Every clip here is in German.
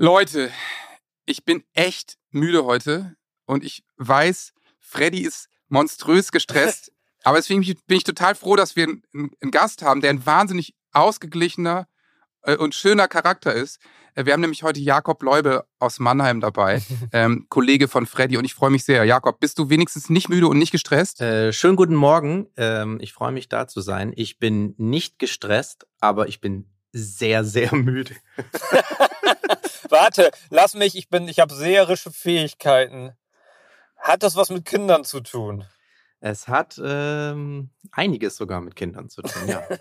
Leute, ich bin echt müde heute und ich weiß, Freddy ist monströs gestresst. aber deswegen bin ich total froh, dass wir einen, einen Gast haben, der ein wahnsinnig ausgeglichener äh, und schöner Charakter ist. Äh, wir haben nämlich heute Jakob Leube aus Mannheim dabei, ähm, Kollege von Freddy und ich freue mich sehr. Jakob, bist du wenigstens nicht müde und nicht gestresst? Äh, schönen guten Morgen. Ähm, ich freue mich da zu sein. Ich bin nicht gestresst, aber ich bin sehr, sehr müde. Warte, lass mich, ich bin, ich habe seherische Fähigkeiten. Hat das was mit Kindern zu tun? Es hat ähm, einiges sogar mit Kindern zu tun, ja.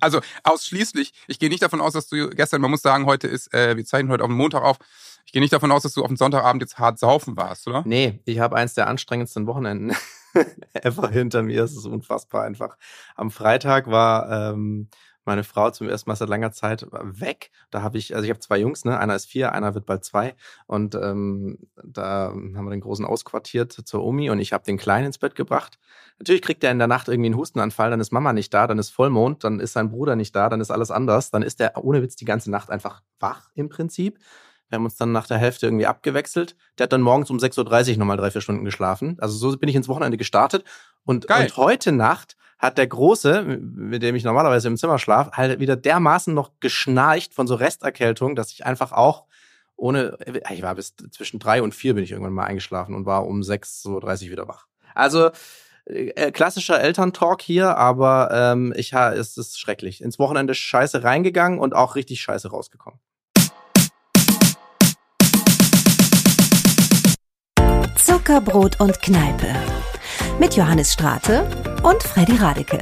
Also ausschließlich, ich gehe nicht davon aus, dass du gestern, man muss sagen, heute ist, äh, wir zeichnen heute auf den Montag auf, ich gehe nicht davon aus, dass du auf dem Sonntagabend jetzt hart saufen warst, oder? Nee, ich habe eins der anstrengendsten Wochenenden ever hinter mir. Es ist unfassbar einfach. Am Freitag war ähm, meine Frau zum ersten Mal seit langer Zeit weg. Da habe ich, also ich habe zwei Jungs, ne? Einer ist vier, einer wird bald zwei. Und ähm, da haben wir den Großen ausquartiert zur Omi und ich habe den Kleinen ins Bett gebracht. Natürlich kriegt er in der Nacht irgendwie einen Hustenanfall, dann ist Mama nicht da, dann ist Vollmond, dann ist sein Bruder nicht da, dann ist alles anders. Dann ist er ohne Witz die ganze Nacht einfach wach im Prinzip. Wir haben uns dann nach der Hälfte irgendwie abgewechselt. Der hat dann morgens um 6.30 Uhr nochmal drei, vier Stunden geschlafen. Also so bin ich ins Wochenende gestartet. Und, und heute Nacht hat der Große, mit dem ich normalerweise im Zimmer schlafe, halt wieder dermaßen noch geschnarcht von so Resterkältung, dass ich einfach auch ohne, ich war bis zwischen drei und vier bin ich irgendwann mal eingeschlafen und war um 6.30 Uhr wieder wach. Also äh, klassischer Elterntalk hier, aber ähm, ich ha, es ist schrecklich. Ins Wochenende scheiße reingegangen und auch richtig scheiße rausgekommen. Zuckerbrot und Kneipe mit Johannes Strate und Freddy Radeke.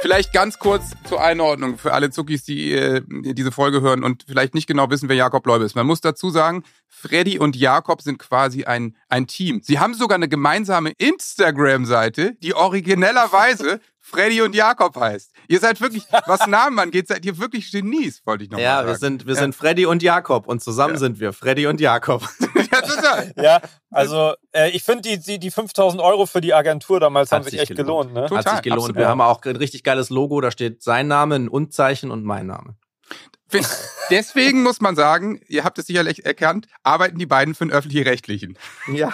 Vielleicht ganz kurz zur Einordnung für alle Zuckis, die äh, diese Folge hören und vielleicht nicht genau wissen, wer Jakob Leube ist. Man muss dazu sagen, Freddy und Jakob sind quasi ein, ein Team. Sie haben sogar eine gemeinsame Instagram-Seite, die originellerweise Freddy und Jakob heißt. Ihr seid wirklich, was Namen angeht, seid ihr wirklich Genies, wollte ich noch ja, mal sagen. Wir sind, wir ja. sind Freddy und Jakob und zusammen ja. sind wir Freddy und Jakob. ja, total. ja, also äh, ich finde die, die, die 5000 Euro für die Agentur damals Hat haben sich echt gelohnt. gelohnt ne? Total, Hat sich gelohnt. Absolut. Wir haben auch ein richtig geiles Logo, da steht sein Name, ein Und-Zeichen und mein Name. Deswegen muss man sagen, ihr habt es sicherlich erkannt, arbeiten die beiden für den öffentlich-rechtlichen. Ja,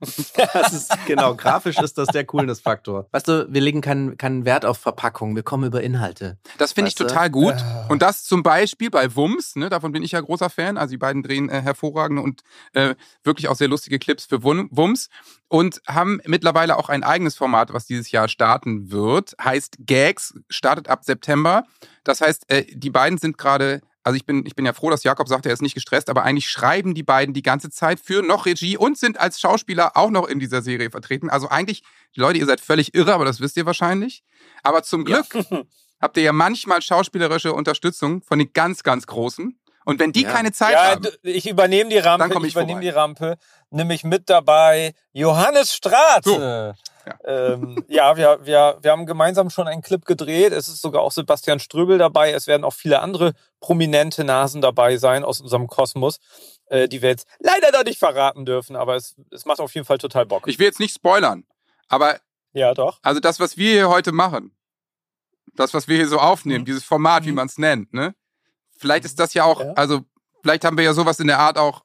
das ist genau. Grafisch ist das der Coolness-Faktor. Weißt du, wir legen keinen, keinen Wert auf Verpackung, wir kommen über Inhalte. Das finde ich total gut. Und das zum Beispiel bei Wums, ne, davon bin ich ja großer Fan. Also die beiden drehen äh, hervorragende und äh, wirklich auch sehr lustige Clips für Wums und haben mittlerweile auch ein eigenes Format, was dieses Jahr starten wird. Heißt Gags, startet ab September. Das heißt, äh, die beiden sind gerade also ich bin, ich bin ja froh, dass Jakob sagt, er ist nicht gestresst, aber eigentlich schreiben die beiden die ganze Zeit für noch Regie und sind als Schauspieler auch noch in dieser Serie vertreten. Also eigentlich, Leute, ihr seid völlig irre, aber das wisst ihr wahrscheinlich. Aber zum Glück ja. habt ihr ja manchmal schauspielerische Unterstützung von den ganz, ganz Großen. Und wenn die ja. keine Zeit ja, haben, ich übernehme die Rampe, dann ich, ich übernehme die Rampe, nämlich mit dabei Johannes Straat. So. Ja, ähm, ja wir, wir, wir haben gemeinsam schon einen Clip gedreht. Es ist sogar auch Sebastian Ströbel dabei. Es werden auch viele andere prominente Nasen dabei sein aus unserem Kosmos, äh, die wir jetzt leider da nicht verraten dürfen, aber es, es macht auf jeden Fall total Bock. Ich will jetzt nicht spoilern, aber ja, doch. Also das, was wir hier heute machen, das, was wir hier so aufnehmen, mhm. dieses Format, wie mhm. man es nennt, ne? Vielleicht ist das ja auch, ja. also vielleicht haben wir ja sowas in der Art auch,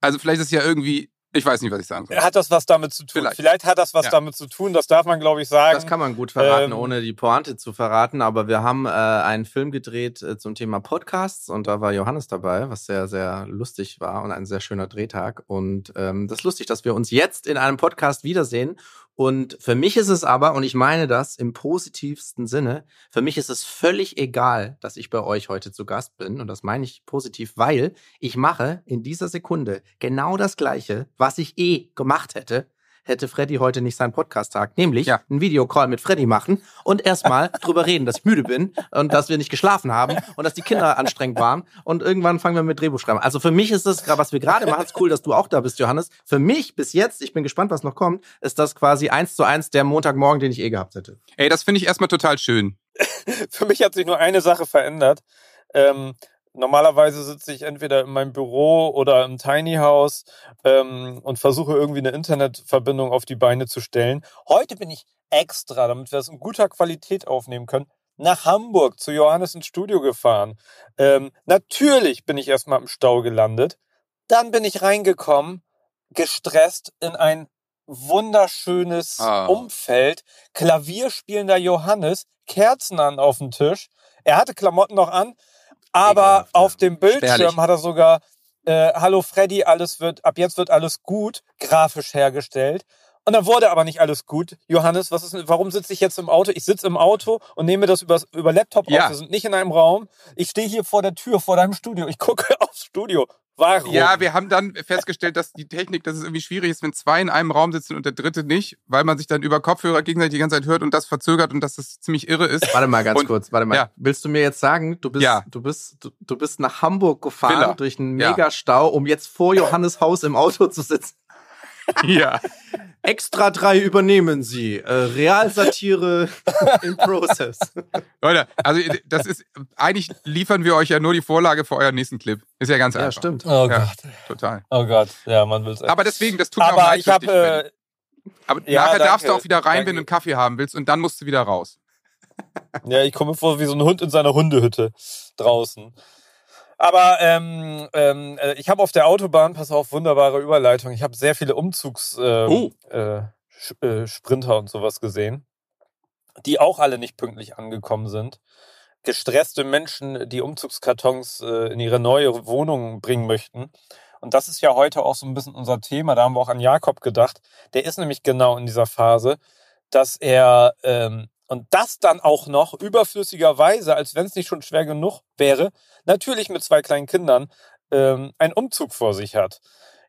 also vielleicht ist es ja irgendwie ich weiß nicht, was ich sagen soll. Hat das was damit zu tun? Vielleicht, Vielleicht hat das was ja. damit zu tun, das darf man, glaube ich, sagen. Das kann man gut verraten, ähm, ohne die Pointe zu verraten. Aber wir haben äh, einen Film gedreht äh, zum Thema Podcasts und da war Johannes dabei, was sehr, sehr lustig war und ein sehr schöner Drehtag. Und ähm, das ist lustig, dass wir uns jetzt in einem Podcast wiedersehen und für mich ist es aber, und ich meine das im positivsten Sinne, für mich ist es völlig egal, dass ich bei euch heute zu Gast bin. Und das meine ich positiv, weil ich mache in dieser Sekunde genau das Gleiche, was ich eh gemacht hätte, hätte Freddy heute nicht seinen Podcast-Tag, nämlich ja. einen Videocall mit Freddy machen und erstmal drüber reden, dass ich müde bin und dass wir nicht geschlafen haben und dass die Kinder anstrengend waren und irgendwann fangen wir mit Drehbuch schreiben. Also für mich ist das, was wir gerade machen, ist cool, dass du auch da bist, Johannes. Für mich bis jetzt, ich bin gespannt, was noch kommt, ist das quasi eins zu eins der Montagmorgen, den ich eh gehabt hätte. Ey, das finde ich erstmal total schön. für mich hat sich nur eine Sache verändert. Ähm, Normalerweise sitze ich entweder in meinem Büro oder im Tiny House ähm, und versuche irgendwie eine Internetverbindung auf die Beine zu stellen. Heute bin ich extra, damit wir es in guter Qualität aufnehmen können, nach Hamburg zu Johannes ins Studio gefahren. Ähm, natürlich bin ich erstmal im Stau gelandet. Dann bin ich reingekommen, gestresst in ein wunderschönes ah. Umfeld. Klavierspielender Johannes, Kerzen an auf dem Tisch. Er hatte Klamotten noch an, aber auf dem Bildschirm Spärlich. hat er sogar äh, Hallo Freddy, alles wird, ab jetzt wird alles gut, grafisch hergestellt. Und dann wurde aber nicht alles gut. Johannes, was ist, warum sitze ich jetzt im Auto? Ich sitze im Auto und nehme das über, über Laptop ja. auf. Wir sind nicht in einem Raum. Ich stehe hier vor der Tür, vor deinem Studio. Ich gucke aufs Studio. Warum? Ja, wir haben dann festgestellt, dass die Technik, dass es irgendwie schwierig ist, wenn zwei in einem Raum sitzen und der dritte nicht, weil man sich dann über Kopfhörer gegenseitig die ganze Zeit hört und das verzögert und dass das ziemlich irre ist. Warte mal ganz und, kurz, warte mal. Ja. Willst du mir jetzt sagen, du bist, ja. du bist, du, du bist nach Hamburg gefahren Villa. durch einen Megastau, um jetzt vor Johannes Haus im Auto zu sitzen? Ja. Extra drei übernehmen Sie. Äh, Realsatire in Process. Leute, also das ist, eigentlich liefern wir euch ja nur die Vorlage für euren nächsten Clip. Ist ja ganz einfach. Ja, stimmt. Oh ja, Gott. Total. Oh Gott, ja, man will es Aber deswegen, das tut mir auch leid. Ich hab, äh, aber ja, nachher danke, darfst du auch wieder rein, danke. wenn du einen Kaffee haben willst und dann musst du wieder raus. Ja, ich komme vor wie so ein Hund in seiner Hundehütte draußen. Aber ähm, ähm, äh, ich habe auf der Autobahn, pass auf, wunderbare Überleitung, ich habe sehr viele Umzugssprinter ähm, oh. äh, äh, Sprinter und sowas gesehen, die auch alle nicht pünktlich angekommen sind. Gestresste Menschen, die Umzugskartons äh, in ihre neue Wohnung bringen möchten. Und das ist ja heute auch so ein bisschen unser Thema. Da haben wir auch an Jakob gedacht. Der ist nämlich genau in dieser Phase, dass er ähm, und das dann auch noch überflüssigerweise, als wenn es nicht schon schwer genug wäre, natürlich mit zwei kleinen Kindern, ähm, einen Umzug vor sich hat.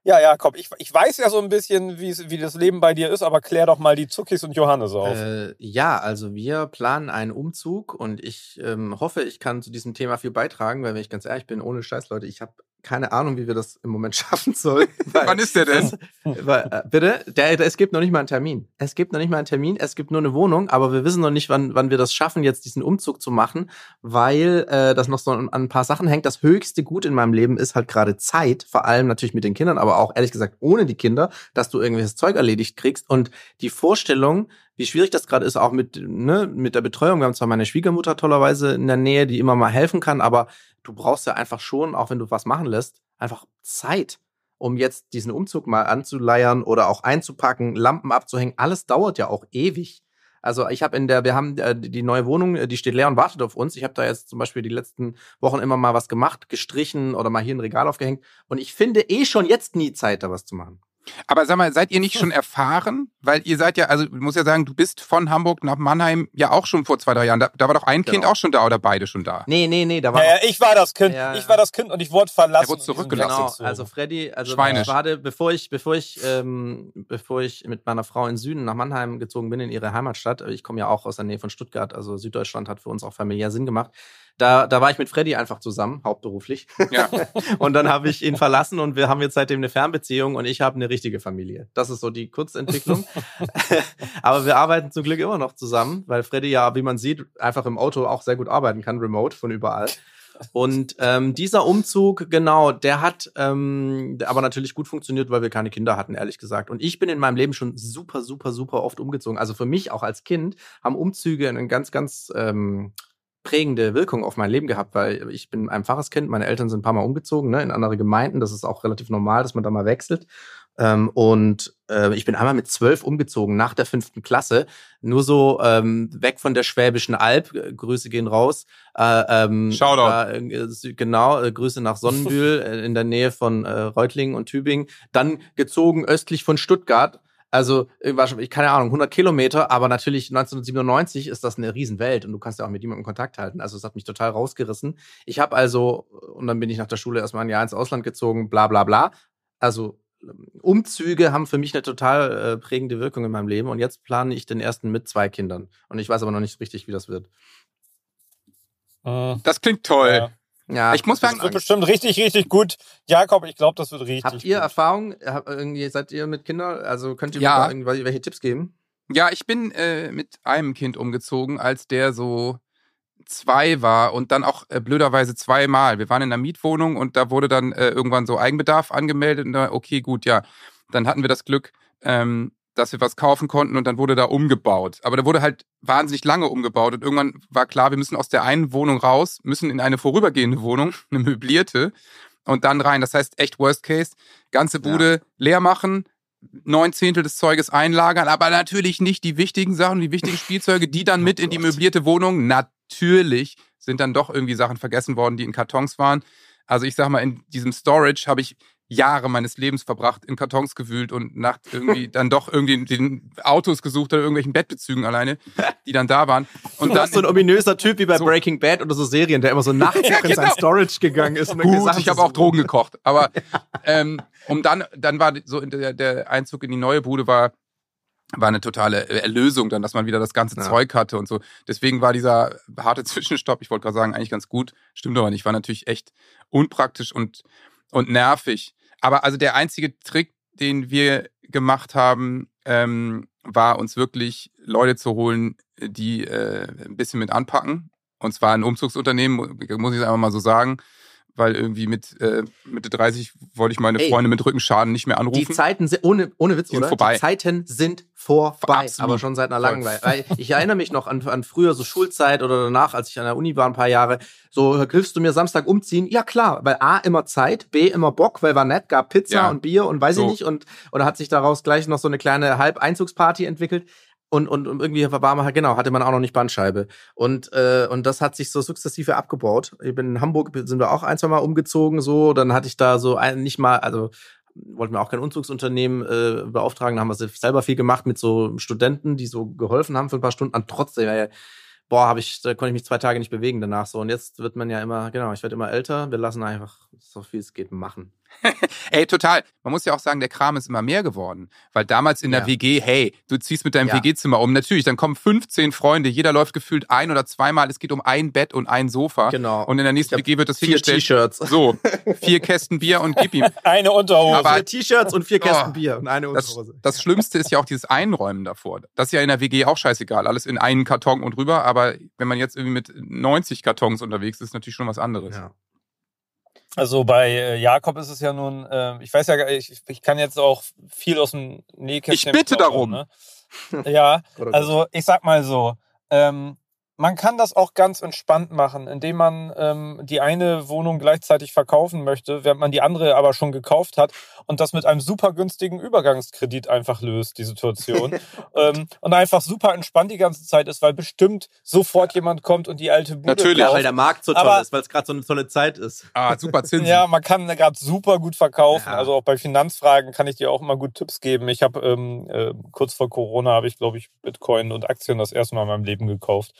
Ja, Jakob, ich, ich weiß ja so ein bisschen, wie das Leben bei dir ist, aber klär doch mal die Zuckis und Johannes auf. Äh, ja, also wir planen einen Umzug und ich ähm, hoffe, ich kann zu diesem Thema viel beitragen, weil wenn ich ganz ehrlich bin, ohne Scheiß, Leute, ich habe keine Ahnung, wie wir das im Moment schaffen sollen. Wann ist der denn? weil, äh, bitte? Der, der, es gibt noch nicht mal einen Termin. Es gibt noch nicht mal einen Termin, es gibt nur eine Wohnung, aber wir wissen noch nicht, wann, wann wir das schaffen, jetzt diesen Umzug zu machen, weil äh, das noch so an ein paar Sachen hängt. Das höchste Gut in meinem Leben ist halt gerade Zeit, vor allem natürlich mit den Kindern, aber auch ehrlich gesagt ohne die Kinder, dass du irgendwelches Zeug erledigt kriegst. Und die Vorstellung, wie schwierig das gerade ist, auch mit, ne, mit der Betreuung. Wir haben zwar meine Schwiegermutter tollerweise in der Nähe, die immer mal helfen kann, aber du brauchst ja einfach schon, auch wenn du was machen lässt, einfach Zeit, um jetzt diesen Umzug mal anzuleiern oder auch einzupacken, Lampen abzuhängen. Alles dauert ja auch ewig. Also ich habe in der, wir haben äh, die neue Wohnung, äh, die steht leer und wartet auf uns. Ich habe da jetzt zum Beispiel die letzten Wochen immer mal was gemacht, gestrichen oder mal hier ein Regal aufgehängt. Und ich finde eh schon jetzt nie Zeit, da was zu machen. Aber sag mal, seid ihr nicht schon erfahren? Weil ihr seid ja, also ich muss ja sagen, du bist von Hamburg nach Mannheim ja auch schon vor zwei, drei Jahren. Da, da war doch ein genau. Kind auch schon da oder beide schon da? Nee, nee, nee, da war. Ja, ja ich war das Kind. Ja, ich war das Kind und ich wurde verlassen. Er wurde zurückgelassen. Genau, also Freddy, also gerade bevor ich, bevor ich, ähm, bevor ich mit meiner Frau in Süden nach Mannheim gezogen bin, in ihre Heimatstadt, ich komme ja auch aus der Nähe von Stuttgart, also Süddeutschland hat für uns auch familiär Sinn gemacht. Da, da war ich mit Freddy einfach zusammen, hauptberuflich. Ja. und dann habe ich ihn verlassen und wir haben jetzt seitdem eine Fernbeziehung und ich habe eine richtige Familie. Das ist so die Kurzentwicklung. Aber wir arbeiten zum Glück immer noch zusammen, weil Freddy ja, wie man sieht, einfach im Auto auch sehr gut arbeiten kann, remote von überall. Und ähm, dieser Umzug, genau, der hat ähm, aber natürlich gut funktioniert, weil wir keine Kinder hatten, ehrlich gesagt. Und ich bin in meinem Leben schon super, super, super oft umgezogen. Also für mich auch als Kind haben Umzüge einen ganz, ganz ähm, prägende Wirkung auf mein Leben gehabt, weil ich bin ein Pfarrerskind, meine Eltern sind ein paar Mal umgezogen, ne, in andere Gemeinden. Das ist auch relativ normal, dass man da mal wechselt. Ähm, und äh, ich bin einmal mit zwölf umgezogen nach der fünften Klasse, nur so ähm, weg von der Schwäbischen Alb. Äh, Grüße gehen raus. Äh, ähm, Shoutout. Äh, genau, äh, Grüße nach Sonnenbühl äh, in der Nähe von äh, Reutlingen und Tübingen. Dann gezogen östlich von Stuttgart also, ich keine Ahnung, 100 Kilometer, aber natürlich 1997 ist das eine Riesenwelt und du kannst ja auch mit jemandem Kontakt halten. Also, es hat mich total rausgerissen. Ich habe also, und dann bin ich nach der Schule erstmal ein Jahr ins Ausland gezogen, bla bla bla. Also, Umzüge haben für mich eine total äh, prägende Wirkung in meinem Leben und jetzt plane ich den ersten mit zwei Kindern. Und ich weiß aber noch nicht richtig, wie das wird. Das klingt toll. Ja. Ja, ich muss sagen, das wird bestimmt richtig, richtig gut. Jakob, ich glaube, das wird richtig. Habt ihr gut. Erfahrung? Seid ihr mit Kindern? Also könnt ihr ja. mir da irgendwelche Tipps geben? Ja, ich bin äh, mit einem Kind umgezogen, als der so zwei war und dann auch äh, blöderweise zweimal. Wir waren in einer Mietwohnung und da wurde dann äh, irgendwann so Eigenbedarf angemeldet und da, okay, gut, ja. Dann hatten wir das Glück, ähm, dass wir was kaufen konnten und dann wurde da umgebaut. Aber da wurde halt wahnsinnig lange umgebaut und irgendwann war klar, wir müssen aus der einen Wohnung raus, müssen in eine vorübergehende Wohnung, eine möblierte und dann rein. Das heißt echt Worst Case, ganze Bude ja. leer machen, neun Zehntel des Zeuges einlagern, aber natürlich nicht die wichtigen Sachen, die wichtigen Spielzeuge, die dann oh mit in die möblierte Wohnung. Natürlich sind dann doch irgendwie Sachen vergessen worden, die in Kartons waren. Also ich sag mal, in diesem Storage habe ich Jahre meines Lebens verbracht, in Kartons gewühlt und nachts irgendwie dann doch irgendwie den Autos gesucht oder irgendwelchen Bettbezügen alleine, die dann da waren. Und du dann so ein ominöser Typ wie bei so Breaking Bad oder so Serien, der immer so nachts ja, genau. in sein genau. Storage gegangen ist. Und Gut, ich habe auch Drogen gekocht, aber ähm, um dann, dann war so der, der Einzug in die neue Bude war war eine totale Erlösung dann, dass man wieder das ganze ja. Zeug hatte und so. Deswegen war dieser harte Zwischenstopp, ich wollte gerade sagen, eigentlich ganz gut. Stimmt aber nicht. War natürlich echt unpraktisch und, und nervig. Aber also der einzige Trick, den wir gemacht haben, ähm, war uns wirklich Leute zu holen, die äh, ein bisschen mit anpacken. Und zwar ein Umzugsunternehmen, muss ich einfach mal so sagen weil irgendwie mit äh, Mitte 30 wollte ich meine Ey, Freunde mit Rückenschaden nicht mehr anrufen. Die Zeiten sind, ohne, ohne Witz, oder? Vorbei. Die Zeiten sind vorbei, Absolut. aber schon seit einer langen Weile. Weil ich erinnere mich noch an, an früher so Schulzeit oder danach, als ich an der Uni war, ein paar Jahre, so, hilfst du mir Samstag umziehen? Ja, klar, weil A, immer Zeit, B, immer Bock, weil war nett, gab Pizza ja. und Bier und weiß so. ich nicht und, oder hat sich daraus gleich noch so eine kleine Halbeinzugsparty entwickelt und, und, und irgendwie war man halt, genau, hatte man auch noch nicht Bandscheibe. Und, äh, und das hat sich so sukzessive abgebaut. Ich bin in Hamburg, sind wir auch ein, zwei Mal umgezogen, so, dann hatte ich da so ein, nicht mal, also wollten wir auch kein Umzugsunternehmen äh, beauftragen, da haben wir selber viel gemacht mit so Studenten, die so geholfen haben für ein paar Stunden. Und trotzdem, äh, boah, habe ich, da konnte ich mich zwei Tage nicht bewegen danach so. Und jetzt wird man ja immer, genau, ich werde immer älter. Wir lassen einfach so viel es geht machen. Ey, total. Man muss ja auch sagen, der Kram ist immer mehr geworden. Weil damals in der ja. WG, hey, du ziehst mit deinem ja. WG-Zimmer um. Natürlich, dann kommen 15 Freunde, jeder läuft gefühlt ein oder zweimal. Es geht um ein Bett und ein Sofa. Genau. Und in der nächsten WG wird das vier hingestellt. T-Shirts. So, vier Kästen Bier und gib ihm. Eine Unterhose. Aber, vier T-Shirts und vier oh, Kästen oh, Bier und eine Unterhose. Das, das Schlimmste ist ja auch dieses Einräumen davor. Das ist ja in der WG auch scheißegal. Alles in einen Karton und rüber. Aber wenn man jetzt irgendwie mit 90 Kartons unterwegs ist, ist natürlich schon was anderes. Ja. Also bei äh, Jakob ist es ja nun, äh, ich weiß ja, ich, ich kann jetzt auch viel aus dem Nähkästchen. Ich bitte darum. Ne? Ja, also ich sag mal so, ähm, man kann das auch ganz entspannt machen, indem man ähm, die eine Wohnung gleichzeitig verkaufen möchte, während man die andere aber schon gekauft hat und das mit einem super günstigen Übergangskredit einfach löst, die Situation. ähm, und einfach super entspannt die ganze Zeit ist, weil bestimmt sofort jemand kommt und die alte Bude Natürlich, kauft. weil der Markt so toll aber, ist, weil es gerade so eine tolle Zeit ist. Ah, super Zinsen. ja, man kann gerade super gut verkaufen. Ja. Also auch bei Finanzfragen kann ich dir auch immer gut Tipps geben. Ich habe ähm, äh, kurz vor Corona habe ich, glaube ich, Bitcoin und Aktien das erste Mal in meinem Leben gekauft.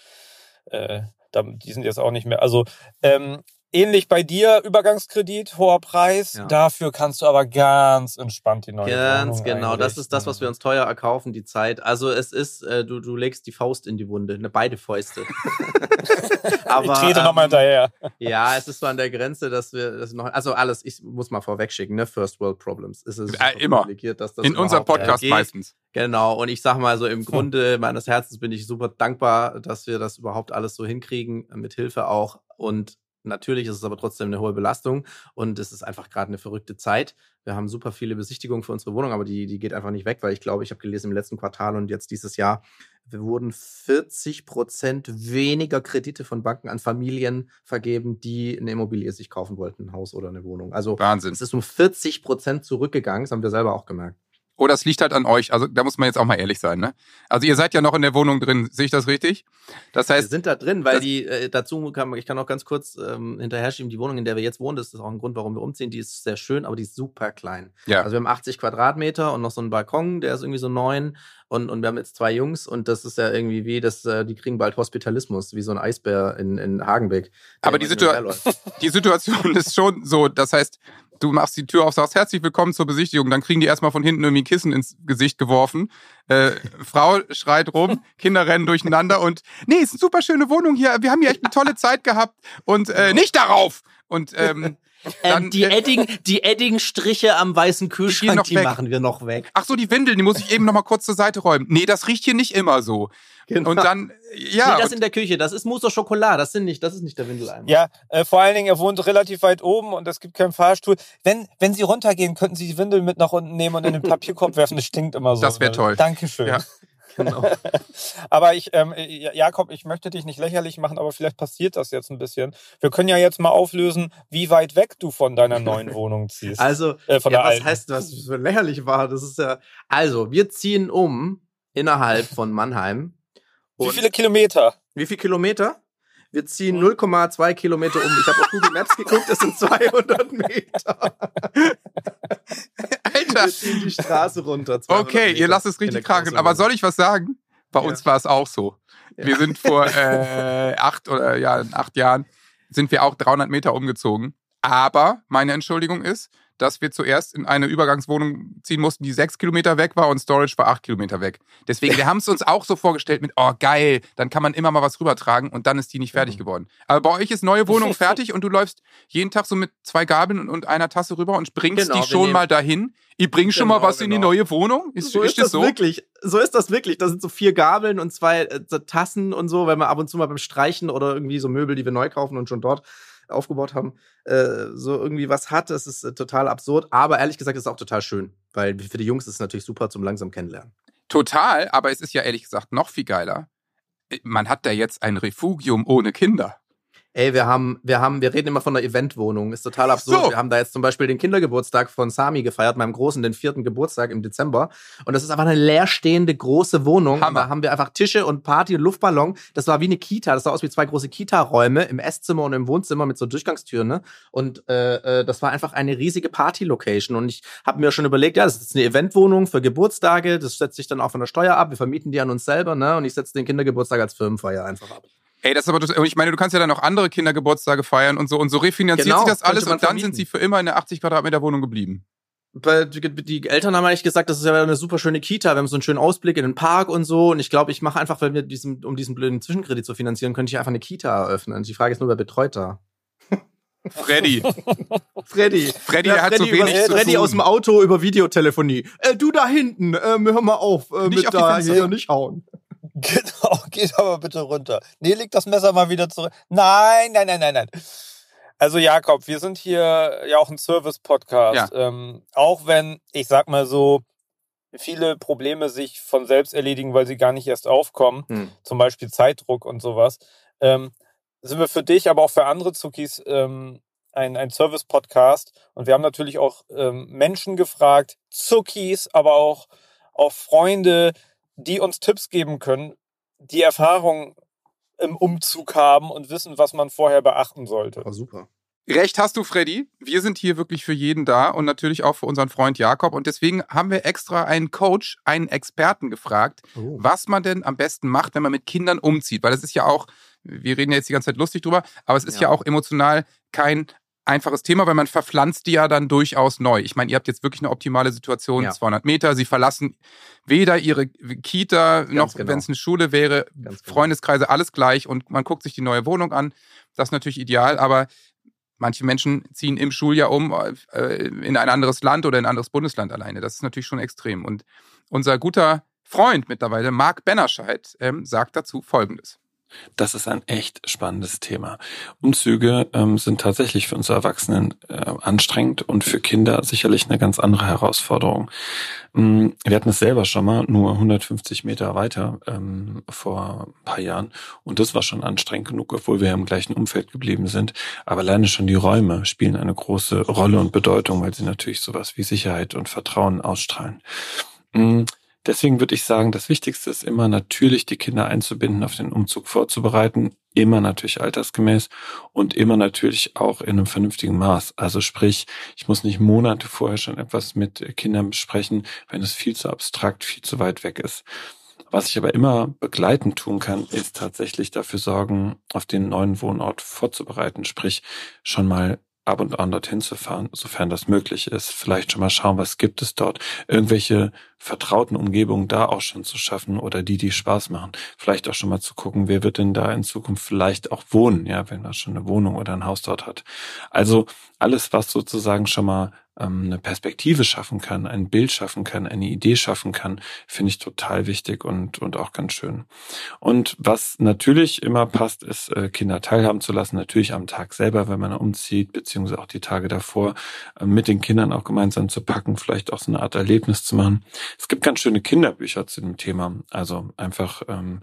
Äh, die sind jetzt auch nicht mehr. Also ähm, Ähnlich bei dir, Übergangskredit, hoher Preis. Ja. Dafür kannst du aber ganz entspannt die neue Ganz Wohnung genau. Das ist das, was wir uns teuer erkaufen, die Zeit. Also es ist, äh, du, du legst die Faust in die Wunde, ne, beide Fäuste. aber, ich trete ähm, nochmal hinterher. ja, es ist so an der Grenze, dass wir das noch, also alles, ich muss mal vorwegschicken, ne, First World Problems. Es ist äh, immer. Dass das in unserem Podcast meistens. Genau. Und ich sag mal so, im Grunde meines Herzens bin ich super dankbar, dass wir das überhaupt alles so hinkriegen, mit Hilfe auch. Und Natürlich ist es aber trotzdem eine hohe Belastung und es ist einfach gerade eine verrückte Zeit. Wir haben super viele Besichtigungen für unsere Wohnung, aber die, die geht einfach nicht weg, weil ich glaube, ich habe gelesen im letzten Quartal und jetzt dieses Jahr, wir wurden 40 Prozent weniger Kredite von Banken an Familien vergeben, die eine Immobilie sich kaufen wollten, ein Haus oder eine Wohnung. Also Wahnsinn. es ist um 40 Prozent zurückgegangen, das haben wir selber auch gemerkt. Oder es liegt halt an euch. Also da muss man jetzt auch mal ehrlich sein. Ne? Also ihr seid ja noch in der Wohnung drin. Sehe ich das richtig? Das heißt, wir sind da drin, weil die äh, dazu kann ich kann auch ganz kurz ähm, hinterher schieben. Die Wohnung, in der wir jetzt wohnen, das ist auch ein Grund, warum wir umziehen. Die ist sehr schön, aber die ist super klein. Ja. Also wir haben 80 Quadratmeter und noch so einen Balkon, der ist irgendwie so neun. Und, und wir haben jetzt zwei Jungs und das ist ja irgendwie wie, das, äh, die kriegen bald Hospitalismus, wie so ein Eisbär in, in Hagenbeck. Aber die, Situ die Situation ist schon so, das heißt, du machst die Tür auf, sagst herzlich willkommen zur Besichtigung, dann kriegen die erstmal von hinten irgendwie Kissen ins Gesicht geworfen. Äh, Frau schreit rum, Kinder rennen durcheinander und nee, ist eine super schöne Wohnung hier. Wir haben hier echt eine tolle Zeit gehabt und äh, nicht darauf. Und ähm, Ähm, die, äh, Edding, die Edding-Striche am weißen Kühlschrank, die, die machen wir noch weg. Ach so, die Windeln, die muss ich eben noch mal kurz zur Seite räumen. Nee, das riecht hier nicht immer so. Genau. Und dann, ja. Nee, das in der Küche, das ist Mousse au Chocolat, das sind nicht, das ist nicht der Windeleimer. Ja, äh, vor allen Dingen, er wohnt relativ weit oben und es gibt keinen Fahrstuhl. Wenn, wenn Sie runtergehen, könnten Sie die Windel mit nach unten nehmen und in den Papierkorb werfen, das stinkt immer so. Das wäre toll. Dankeschön. Ja. Genau. aber ich, ähm, Jakob, ich möchte dich nicht lächerlich machen, aber vielleicht passiert das jetzt ein bisschen. Wir können ja jetzt mal auflösen, wie weit weg du von deiner neuen Wohnung ziehst. Also, äh, von ja, der was alten. heißt das, so lächerlich war? Das ist ja, also, wir ziehen um innerhalb von Mannheim. wie viele Kilometer? Wie viele Kilometer? Wir ziehen 0,2 Kilometer um. Ich habe auf Google Maps geguckt, das sind 200 Meter. Alter. Ziehen die Straße runter. Okay, ihr lasst es richtig krachen. Aber soll ich was sagen? Bei ja. uns war es auch so. Ja. Wir sind vor äh, acht oder ja, acht Jahren sind wir auch 300 Meter umgezogen. Aber meine Entschuldigung ist, dass wir zuerst in eine Übergangswohnung ziehen mussten, die sechs Kilometer weg war und Storage war acht Kilometer weg. Deswegen, wir haben es uns auch so vorgestellt mit, oh geil, dann kann man immer mal was rübertragen und dann ist die nicht fertig mhm. geworden. Aber bei euch ist neue Wohnung fertig und du läufst jeden Tag so mit zwei Gabeln und einer Tasse rüber und bringst genau, die schon mal dahin. Ihr bringt schon genau, mal was genau. in die genau. neue Wohnung? Ist, so ist, ist das so? wirklich. So ist das wirklich. Da sind so vier Gabeln und zwei äh, Tassen und so, wenn wir ab und zu mal beim Streichen oder irgendwie so Möbel, die wir neu kaufen und schon dort aufgebaut haben, äh, so irgendwie was hat. Das ist äh, total absurd. Aber ehrlich gesagt ist es auch total schön, weil für die Jungs ist es natürlich super zum langsam kennenlernen. Total, aber es ist ja ehrlich gesagt noch viel geiler. Äh, man hat da jetzt ein Refugium ohne Kinder ey, wir haben, wir haben, wir reden immer von einer Eventwohnung, ist total absurd. So. Wir haben da jetzt zum Beispiel den Kindergeburtstag von Sami gefeiert, meinem Großen, den vierten Geburtstag im Dezember. Und das ist einfach eine leerstehende große Wohnung. Hammer. Da haben wir einfach Tische und Party und Luftballon. Das war wie eine Kita. Das sah aus wie zwei große Kita-Räume im Esszimmer und im Wohnzimmer mit so Durchgangstüren. Ne? Und äh, äh, das war einfach eine riesige Party-Location. Und ich habe mir schon überlegt, ja, das ist eine Eventwohnung für Geburtstage. Das setzt sich dann auch von der Steuer ab. Wir vermieten die an uns selber. Ne? Und ich setze den Kindergeburtstag als Firmenfeier einfach ab. Ey, das ist aber das, ich meine, du kannst ja dann auch andere Kindergeburtstage feiern und so und so refinanziert genau, sich das alles und dann vermieten. sind sie für immer in der 80 Quadratmeter Wohnung geblieben. Weil die Eltern haben eigentlich gesagt, das ist ja eine super schöne Kita, wir haben so einen schönen Ausblick in den Park und so. Und ich glaube, ich mache einfach, weil wir diesen, um diesen blöden Zwischenkredit zu finanzieren, könnte ich einfach eine Kita eröffnen. Die Frage ist nur, wer betreut da? Freddy. Freddy. Freddy, ja, hat Freddy so wenig zu Freddy tun. aus dem Auto über Videotelefonie. Äh, du da hinten, äh, hör mal auf, äh, nicht mit auf da hier nicht hauen. Genau, geht aber bitte runter. Nee, leg das Messer mal wieder zurück. Nein, nein, nein, nein, nein. Also Jakob, wir sind hier ja auch ein Service-Podcast. Ja. Ähm, auch wenn, ich sag mal so, viele Probleme sich von selbst erledigen, weil sie gar nicht erst aufkommen, hm. zum Beispiel Zeitdruck und sowas, ähm, sind wir für dich, aber auch für andere Zuckis ähm, ein, ein Service-Podcast. Und wir haben natürlich auch ähm, Menschen gefragt, Zuckis, aber auch, auch Freunde, die uns Tipps geben können, die Erfahrung im Umzug haben und wissen, was man vorher beachten sollte. Oh, super. Recht hast du, Freddy. Wir sind hier wirklich für jeden da und natürlich auch für unseren Freund Jakob. Und deswegen haben wir extra einen Coach, einen Experten gefragt, oh. was man denn am besten macht, wenn man mit Kindern umzieht. Weil das ist ja auch, wir reden ja jetzt die ganze Zeit lustig drüber, aber es ist ja, ja auch emotional kein einfaches Thema, weil man verpflanzt die ja dann durchaus neu. Ich meine, ihr habt jetzt wirklich eine optimale Situation, ja. 200 Meter. Sie verlassen weder ihre Kita Ganz noch, genau. wenn es eine Schule wäre, genau. Freundeskreise, alles gleich und man guckt sich die neue Wohnung an. Das ist natürlich ideal, aber manche Menschen ziehen im Schuljahr um äh, in ein anderes Land oder in ein anderes Bundesland alleine. Das ist natürlich schon extrem. Und unser guter Freund mittlerweile, Marc Bennerscheid, ähm, sagt dazu Folgendes. Das ist ein echt spannendes Thema. Umzüge ähm, sind tatsächlich für uns Erwachsenen äh, anstrengend und für Kinder sicherlich eine ganz andere Herausforderung. Ähm, wir hatten es selber schon mal, nur 150 Meter weiter ähm, vor ein paar Jahren und das war schon anstrengend genug, obwohl wir im gleichen Umfeld geblieben sind. Aber alleine schon die Räume spielen eine große Rolle und Bedeutung, weil sie natürlich sowas wie Sicherheit und Vertrauen ausstrahlen. Ähm, Deswegen würde ich sagen, das Wichtigste ist immer natürlich die Kinder einzubinden, auf den Umzug vorzubereiten, immer natürlich altersgemäß und immer natürlich auch in einem vernünftigen Maß. Also sprich, ich muss nicht Monate vorher schon etwas mit Kindern besprechen, wenn es viel zu abstrakt, viel zu weit weg ist. Was ich aber immer begleitend tun kann, ist tatsächlich dafür sorgen, auf den neuen Wohnort vorzubereiten, sprich schon mal ab und an dorthin zu fahren, sofern das möglich ist. Vielleicht schon mal schauen, was gibt es dort. Irgendwelche vertrauten Umgebungen da auch schon zu schaffen oder die, die Spaß machen. Vielleicht auch schon mal zu gucken, wer wird denn da in Zukunft vielleicht auch wohnen, ja, wenn man schon eine Wohnung oder ein Haus dort hat. Also alles, was sozusagen schon mal ähm, eine Perspektive schaffen kann, ein Bild schaffen kann, eine Idee schaffen kann, finde ich total wichtig und, und auch ganz schön. Und was natürlich immer passt, ist, äh, Kinder teilhaben zu lassen, natürlich am Tag selber, wenn man umzieht, beziehungsweise auch die Tage davor, äh, mit den Kindern auch gemeinsam zu packen, vielleicht auch so eine Art Erlebnis zu machen. Es gibt ganz schöne Kinderbücher zu dem Thema. Also einfach ähm,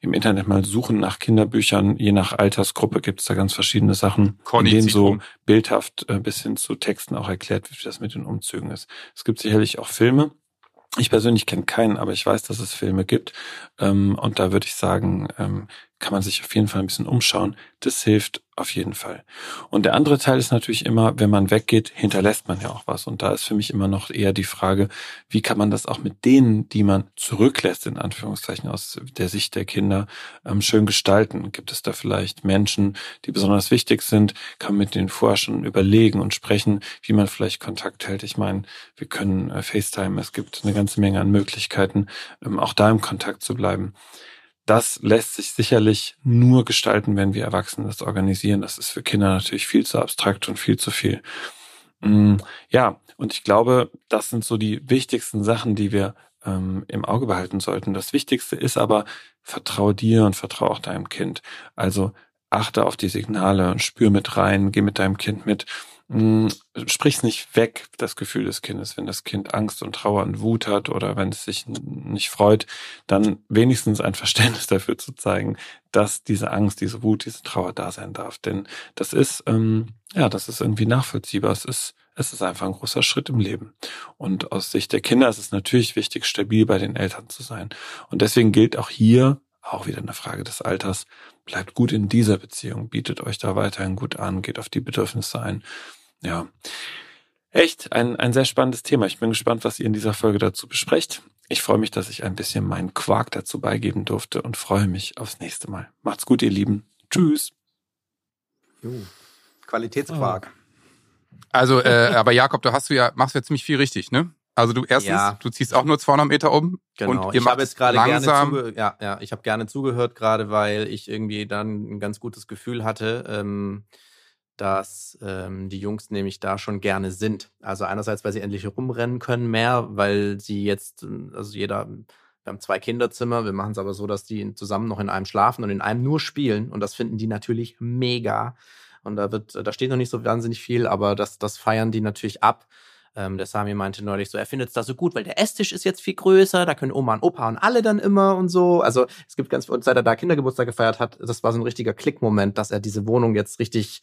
im Internet mal suchen nach Kinderbüchern. Je nach Altersgruppe gibt es da ganz verschiedene Sachen, in denen so bildhaft äh, bis hin zu Texten auch erklärt wie das mit den Umzügen ist. Es gibt sicherlich auch Filme. Ich persönlich kenne keinen, aber ich weiß, dass es Filme gibt. Ähm, und da würde ich sagen, ähm, kann man sich auf jeden Fall ein bisschen umschauen. Das hilft auf jeden Fall. Und der andere Teil ist natürlich immer, wenn man weggeht, hinterlässt man ja auch was. Und da ist für mich immer noch eher die Frage, wie kann man das auch mit denen, die man zurücklässt, in Anführungszeichen aus der Sicht der Kinder, ähm, schön gestalten? Gibt es da vielleicht Menschen, die besonders wichtig sind? Kann man mit denen vorher schon überlegen und sprechen, wie man vielleicht Kontakt hält? Ich meine, wir können äh, FaceTime, es gibt eine ganze Menge an Möglichkeiten, ähm, auch da im Kontakt zu bleiben das lässt sich sicherlich nur gestalten, wenn wir Erwachsene das organisieren. Das ist für Kinder natürlich viel zu abstrakt und viel zu viel. Mm, ja, und ich glaube, das sind so die wichtigsten Sachen, die wir ähm, im Auge behalten sollten. Das Wichtigste ist aber, vertraue dir und vertraue auch deinem Kind. Also achte auf die Signale und spür mit rein, geh mit deinem Kind mit sprich's nicht weg, das Gefühl des Kindes. Wenn das Kind Angst und Trauer und Wut hat oder wenn es sich nicht freut, dann wenigstens ein Verständnis dafür zu zeigen, dass diese Angst, diese Wut, diese Trauer da sein darf. Denn das ist, ähm, ja, das ist irgendwie nachvollziehbar. Es ist, es ist einfach ein großer Schritt im Leben. Und aus Sicht der Kinder ist es natürlich wichtig, stabil bei den Eltern zu sein. Und deswegen gilt auch hier, auch wieder eine Frage des Alters, bleibt gut in dieser Beziehung, bietet euch da weiterhin gut an, geht auf die Bedürfnisse ein ja. Echt ein, ein sehr spannendes Thema. Ich bin gespannt, was ihr in dieser Folge dazu besprecht. Ich freue mich, dass ich ein bisschen meinen Quark dazu beigeben durfte und freue mich aufs nächste Mal. Macht's gut, ihr Lieben. Tschüss. Jo. Qualitätsquark. Also, äh, aber Jakob, du hast du ja, machst du ja ziemlich viel richtig, ne? Also du erstens, ja. du ziehst auch nur 200 Meter um. Genau. Und ihr ich habe jetzt gerade gerne zuge ja, ja, ich habe gerne zugehört, gerade weil ich irgendwie dann ein ganz gutes Gefühl hatte. Ähm, dass ähm, die Jungs nämlich da schon gerne sind. Also einerseits, weil sie endlich rumrennen können mehr, weil sie jetzt, ähm, also jeder, wir haben zwei Kinderzimmer, wir machen es aber so, dass die zusammen noch in einem schlafen und in einem nur spielen und das finden die natürlich mega. Und da wird, da steht noch nicht so wahnsinnig viel, aber das, das feiern die natürlich ab. Ähm, der Sami meinte neulich so, er findet es da so gut, weil der Esstisch ist jetzt viel größer, da können Oma und Opa und alle dann immer und so. Also es gibt ganz, und seit er da Kindergeburtstag gefeiert hat, das war so ein richtiger Klickmoment, dass er diese Wohnung jetzt richtig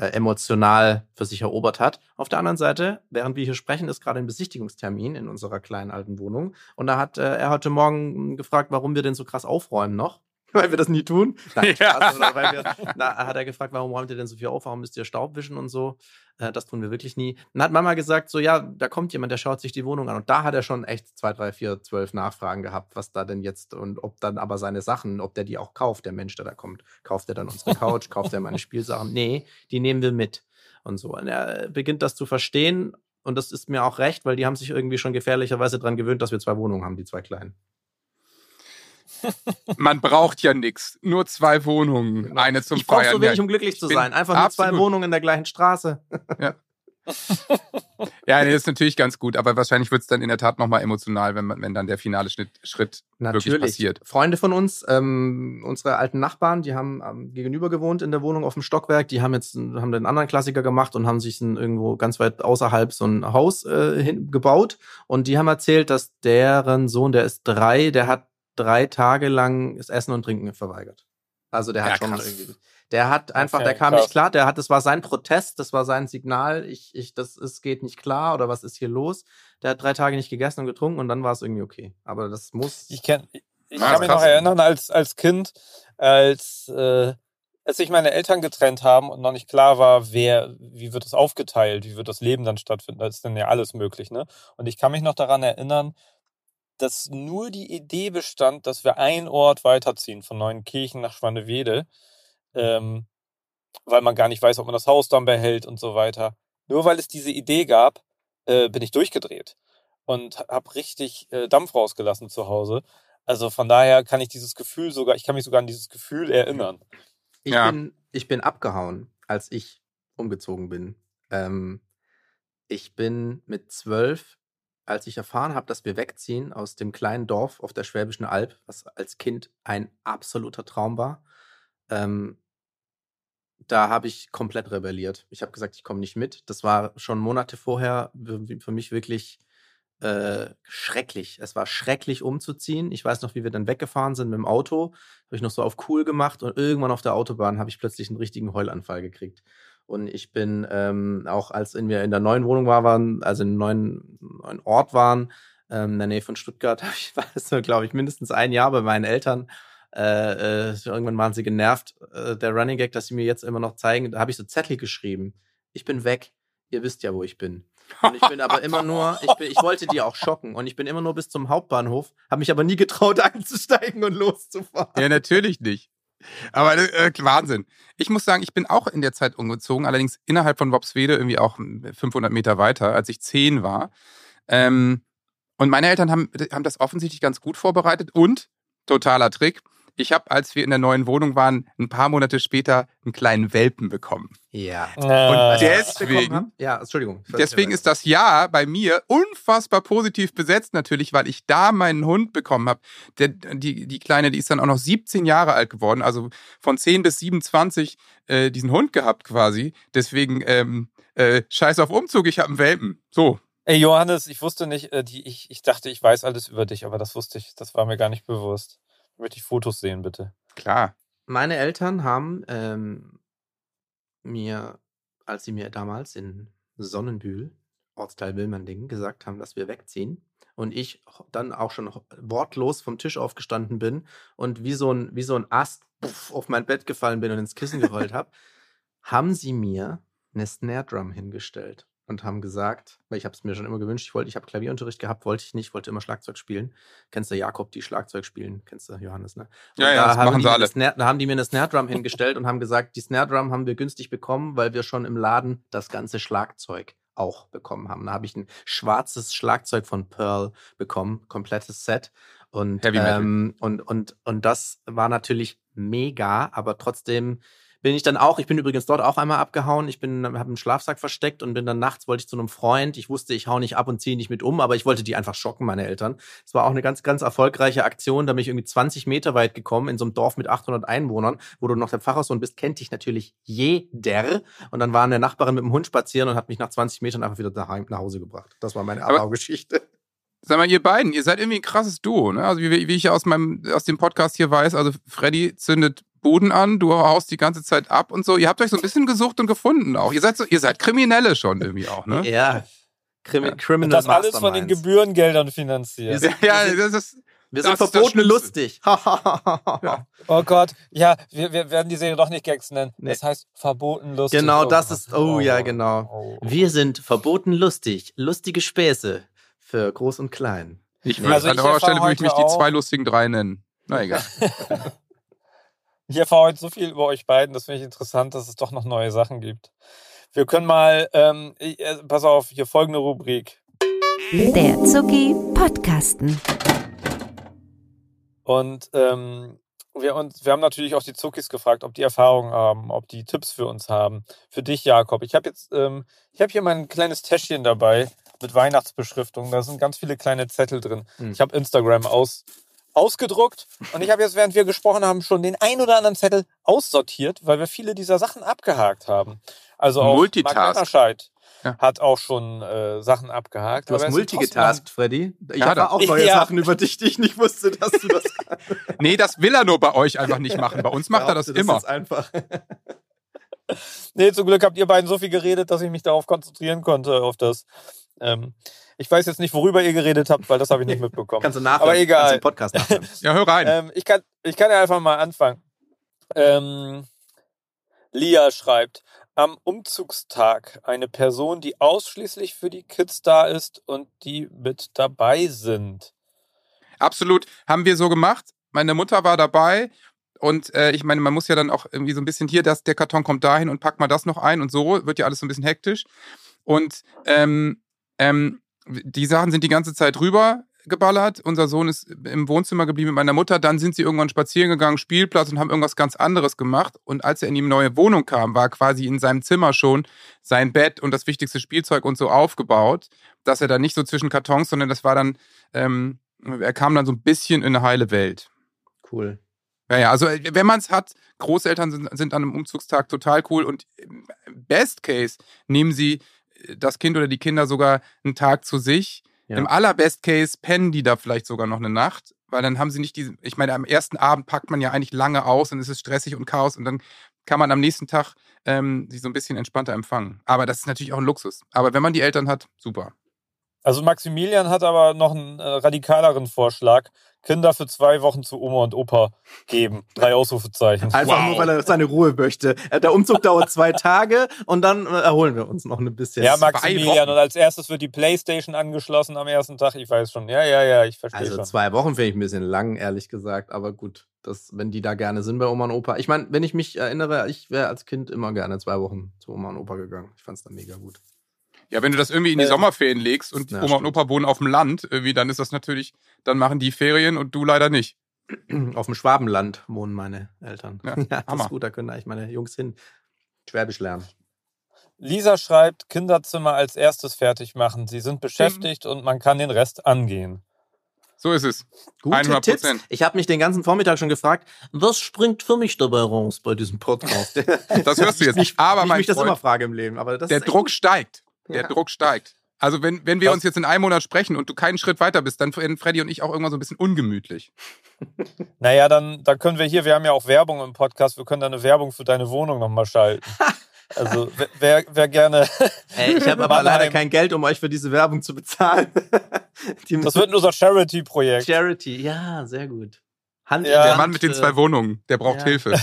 äh, emotional für sich erobert hat. Auf der anderen Seite, während wir hier sprechen, ist gerade ein Besichtigungstermin in unserer kleinen alten Wohnung. Und da hat äh, er heute Morgen gefragt, warum wir denn so krass aufräumen noch. weil wir das nie tun. Nein, ja. Spaß, weil wir, na, hat er gefragt, warum räumt ihr denn so viel auf? Warum müsst ihr Staub wischen und so? Äh, das tun wir wirklich nie. Dann hat Mama gesagt, so, ja, da kommt jemand, der schaut sich die Wohnung an. Und da hat er schon echt zwei, drei, vier, zwölf Nachfragen gehabt, was da denn jetzt und ob dann aber seine Sachen, ob der die auch kauft, der Mensch, der da kommt. Kauft er dann unsere Couch? kauft er meine Spielsachen? Nee, die nehmen wir mit. Und so. Und er beginnt das zu verstehen. Und das ist mir auch recht, weil die haben sich irgendwie schon gefährlicherweise daran gewöhnt, dass wir zwei Wohnungen haben, die zwei kleinen. Man braucht ja nichts. Nur zwei Wohnungen. Genau. Eine zum ich Feiern. Ich so wenig, um glücklich zu sein. Einfach nur zwei Wohnungen in der gleichen Straße. Ja. ja, nee, das ist natürlich ganz gut, aber wahrscheinlich wird es dann in der Tat nochmal emotional, wenn, man, wenn dann der finale Schritt, Schritt wirklich passiert. Freunde von uns, ähm, unsere alten Nachbarn, die haben ähm, gegenüber gewohnt in der Wohnung auf dem Stockwerk, die haben jetzt haben den anderen Klassiker gemacht und haben sich ein, irgendwo ganz weit außerhalb so ein Haus äh, hin, gebaut und die haben erzählt, dass deren Sohn, der ist drei, der hat drei Tage lang das Essen und Trinken verweigert. Also der hat ja, schon krass. irgendwie. Der hat einfach, okay, der kam krass. nicht klar, der hat, das war sein Protest, das war sein Signal, ich, ich, das ist, geht nicht klar oder was ist hier los? Der hat drei Tage nicht gegessen und getrunken und dann war es irgendwie okay. Aber das muss. Ich, kenn, ich, ich kann mich noch erinnern, als, als Kind, als, äh, als sich meine Eltern getrennt haben und noch nicht klar war, wer, wie wird das aufgeteilt, wie wird das Leben dann stattfinden, da ist dann ja alles möglich, ne? Und ich kann mich noch daran erinnern, dass nur die Idee bestand, dass wir einen Ort weiterziehen, von Neuenkirchen nach Schwannewede, ähm, weil man gar nicht weiß, ob man das Haus dann behält und so weiter. Nur weil es diese Idee gab, äh, bin ich durchgedreht. und habe richtig äh, Dampf rausgelassen zu Hause. Also von daher kann ich dieses Gefühl sogar, ich kann mich sogar an dieses Gefühl erinnern. Ich, ja. bin, ich bin abgehauen, als ich umgezogen bin. Ähm, ich bin mit zwölf, als ich erfahren habe, dass wir wegziehen aus dem kleinen Dorf auf der Schwäbischen Alb, was als Kind ein absoluter Traum war, ähm, da habe ich komplett rebelliert. Ich habe gesagt, ich komme nicht mit. Das war schon Monate vorher für mich wirklich äh, schrecklich. Es war schrecklich umzuziehen. Ich weiß noch, wie wir dann weggefahren sind mit dem Auto. Habe ich noch so auf cool gemacht und irgendwann auf der Autobahn habe ich plötzlich einen richtigen Heulanfall gekriegt. Und ich bin ähm, auch, als wir in der neuen Wohnung waren, also in einem neuen, neuen Ort waren, ähm, in der Nähe von Stuttgart, ich, war das, glaube ich, mindestens ein Jahr bei meinen Eltern. Äh, äh, irgendwann waren sie genervt, äh, der Running Gag, dass sie mir jetzt immer noch zeigen. Da habe ich so Zettel geschrieben. Ich bin weg. Ihr wisst ja, wo ich bin. Und ich bin aber immer nur, ich, bin, ich wollte die auch schocken und ich bin immer nur bis zum Hauptbahnhof, habe mich aber nie getraut einzusteigen und loszufahren. Ja, natürlich nicht. Aber äh, Wahnsinn. Ich muss sagen, ich bin auch in der Zeit umgezogen, allerdings innerhalb von Wobswede irgendwie auch 500 Meter weiter, als ich zehn war. Ähm, und meine Eltern haben, haben das offensichtlich ganz gut vorbereitet und, totaler Trick, ich habe, als wir in der neuen Wohnung waren, ein paar Monate später einen kleinen Welpen bekommen. Ja. Und ah. deswegen, ja, Entschuldigung. Deswegen ist das Jahr bei mir unfassbar positiv besetzt natürlich, weil ich da meinen Hund bekommen habe. Die, die Kleine, die ist dann auch noch 17 Jahre alt geworden, also von 10 bis 27 äh, diesen Hund gehabt quasi. Deswegen ähm, äh, scheiß auf Umzug, ich habe einen Welpen. So. Ey Johannes, ich wusste nicht, äh, die, ich, ich dachte, ich weiß alles über dich, aber das wusste ich, das war mir gar nicht bewusst möchte ich Fotos sehen, bitte. Klar. Meine Eltern haben ähm, mir, als sie mir damals in Sonnenbühl, Ortsteil Wilmerdingen, gesagt haben, dass wir wegziehen und ich dann auch schon wortlos vom Tisch aufgestanden bin und wie so ein, wie so ein Ast puff, auf mein Bett gefallen bin und ins Kissen gerollt habe, haben sie mir eine Snare Drum hingestellt und haben gesagt, weil ich habe es mir schon immer gewünscht, ich wollte, ich habe Klavierunterricht gehabt, wollte ich nicht, wollte immer Schlagzeug spielen. Kennst du Jakob, die Schlagzeug spielen? Kennst du Johannes, ne? Und ja, ja, das machen sie alle. Snare, da haben die mir eine Snare Drum hingestellt und haben gesagt, die Snare Drum haben wir günstig bekommen, weil wir schon im Laden das ganze Schlagzeug auch bekommen haben. Da habe ich ein schwarzes Schlagzeug von Pearl bekommen, komplettes Set. Und, ähm, und, und, und das war natürlich mega, aber trotzdem bin ich dann auch, ich bin übrigens dort auch einmal abgehauen. Ich bin, habe einen Schlafsack versteckt und bin dann nachts, wollte ich zu einem Freund. Ich wusste, ich hau nicht ab und ziehe nicht mit um, aber ich wollte die einfach schocken, meine Eltern. Es war auch eine ganz, ganz erfolgreiche Aktion. Da bin ich irgendwie 20 Meter weit gekommen in so einem Dorf mit 800 Einwohnern, wo du noch der Pfarrersohn bist, kennt dich natürlich jeder. Und dann war eine Nachbarin mit dem Hund spazieren und hat mich nach 20 Metern einfach wieder daheim nach Hause gebracht. Das war meine Abbaugeschichte. Sag mal, ihr beiden, ihr seid irgendwie ein krasses Duo, ne? Also wie, wie ich aus meinem, aus dem Podcast hier weiß, also Freddy zündet Boden an, du haust die ganze Zeit ab und so. Ihr habt euch so ein bisschen gesucht und gefunden auch. Ihr seid so, ihr seid Kriminelle schon irgendwie auch, ne? Ja. Krimi ja. Criminal Das alles von den Gebührengeldern finanziert. Ja, ja, das ist. Wir sind verboten lustig. ja. Oh Gott, ja, wir, wir werden die Serie doch nicht Gags nennen. Nee. Das heißt verboten lustig. Genau, das ist, oh, oh ja, genau. Oh. Wir sind verboten lustig. Lustige Späße für groß und klein. Ich würde, also an eurer Stelle würde ich mich die zwei lustigen drei nennen. Na egal. Ich erfahre heute so viel über euch beiden, das finde ich interessant, dass es doch noch neue Sachen gibt. Wir können mal, ähm, ich, äh, pass auf, hier folgende Rubrik. Der Zucki Podcasten. Und ähm, wir, uns, wir haben natürlich auch die Zuckis gefragt, ob die Erfahrungen haben, ob die Tipps für uns haben. Für dich, Jakob. Ich habe jetzt, ähm, ich habe hier mein kleines Täschchen dabei mit Weihnachtsbeschriftung. Da sind ganz viele kleine Zettel drin. Mhm. Ich habe Instagram aus, ausgedruckt und ich habe jetzt, während wir gesprochen haben, schon den ein oder anderen Zettel aussortiert, weil wir viele dieser Sachen abgehakt haben. Also auch Multitask. Ja. hat auch schon äh, Sachen abgehakt. Du hast multigetaskt, Freddy. Ich habe auch neue ja. Sachen über dich, die ich nicht wusste, dass du das nee, das will er nur bei euch einfach nicht machen. Bei uns macht er das, das immer. Das ist einfach. nee, zum Glück habt ihr beiden so viel geredet, dass ich mich darauf konzentrieren konnte, auf das. Ähm, ich weiß jetzt nicht, worüber ihr geredet habt, weil das habe ich nicht mitbekommen. Kannst du nachhören. Aber egal. Kannst du Podcast nachhören. ja, hör rein. Ähm, ich, kann, ich kann ja einfach mal anfangen. Ähm, Lia schreibt, am Umzugstag eine Person, die ausschließlich für die Kids da ist und die mit dabei sind. Absolut, haben wir so gemacht. Meine Mutter war dabei und äh, ich meine, man muss ja dann auch irgendwie so ein bisschen hier, dass der Karton kommt dahin und packt mal das noch ein und so wird ja alles so ein bisschen hektisch. Und ähm, ähm, die Sachen sind die ganze Zeit rüber geballert. Unser Sohn ist im Wohnzimmer geblieben mit meiner Mutter. Dann sind sie irgendwann spazieren gegangen, Spielplatz und haben irgendwas ganz anderes gemacht. Und als er in die neue Wohnung kam, war quasi in seinem Zimmer schon sein Bett und das wichtigste Spielzeug und so aufgebaut, dass er da nicht so zwischen Kartons, sondern das war dann, ähm, er kam dann so ein bisschen in eine heile Welt. Cool. Ja, ja, also wenn man es hat, Großeltern sind, sind an einem Umzugstag total cool und Best Case nehmen sie das Kind oder die Kinder sogar einen Tag zu sich ja. Im allerbest Case pennen die da vielleicht sogar noch eine Nacht, weil dann haben sie nicht diese, ich meine, am ersten Abend packt man ja eigentlich lange aus und es ist stressig und Chaos und dann kann man am nächsten Tag ähm, sich so ein bisschen entspannter empfangen. Aber das ist natürlich auch ein Luxus. Aber wenn man die Eltern hat, super. Also Maximilian hat aber noch einen äh, radikaleren Vorschlag. Kinder für zwei Wochen zu Oma und Opa geben. Drei Ausrufezeichen. Einfach wow. nur, weil er seine Ruhe möchte. Äh, der Umzug dauert zwei Tage und dann äh, erholen wir uns noch ein bisschen. Ja, Maximilian. Und als erstes wird die Playstation angeschlossen am ersten Tag. Ich weiß schon. Ja, ja, ja, ich verstehe also schon. Also zwei Wochen finde ich ein bisschen lang, ehrlich gesagt. Aber gut, das, wenn die da gerne sind bei Oma und Opa. Ich meine, wenn ich mich erinnere, ich wäre als Kind immer gerne zwei Wochen zu Oma und Opa gegangen. Ich fand es dann mega gut. Ja, wenn du das irgendwie in die äh, Sommerferien legst und ja, Oma stimmt. und Opa wohnen auf dem Land, irgendwie, dann ist das natürlich, dann machen die Ferien und du leider nicht. Auf dem Schwabenland wohnen meine Eltern. Ja, ja das ist gut, da können eigentlich meine Jungs hin Schwäbisch lernen. Lisa schreibt, Kinderzimmer als erstes fertig machen. Sie sind beschäftigt und man kann den Rest angehen. So ist es. Gute 100%. Tipps. Ich habe mich den ganzen Vormittag schon gefragt, was springt für mich dabei raus bei diesem Podcast? das hörst du jetzt. nicht. aber ich mich das immer frage im Leben. Aber der Druck steigt. Der ja. Druck steigt. Also wenn, wenn wir uns jetzt in einem Monat sprechen und du keinen Schritt weiter bist, dann werden Freddy und ich auch irgendwann so ein bisschen ungemütlich. Naja, dann, dann können wir hier, wir haben ja auch Werbung im Podcast, wir können da eine Werbung für deine Wohnung nochmal schalten. Also wer, wer gerne. Hey, ich habe aber leider kein Geld, um euch für diese Werbung zu bezahlen. das wird unser Charity-Projekt. Charity, ja, sehr gut. Hand ja. Der Mann mit den zwei Wohnungen, der braucht ja. Hilfe.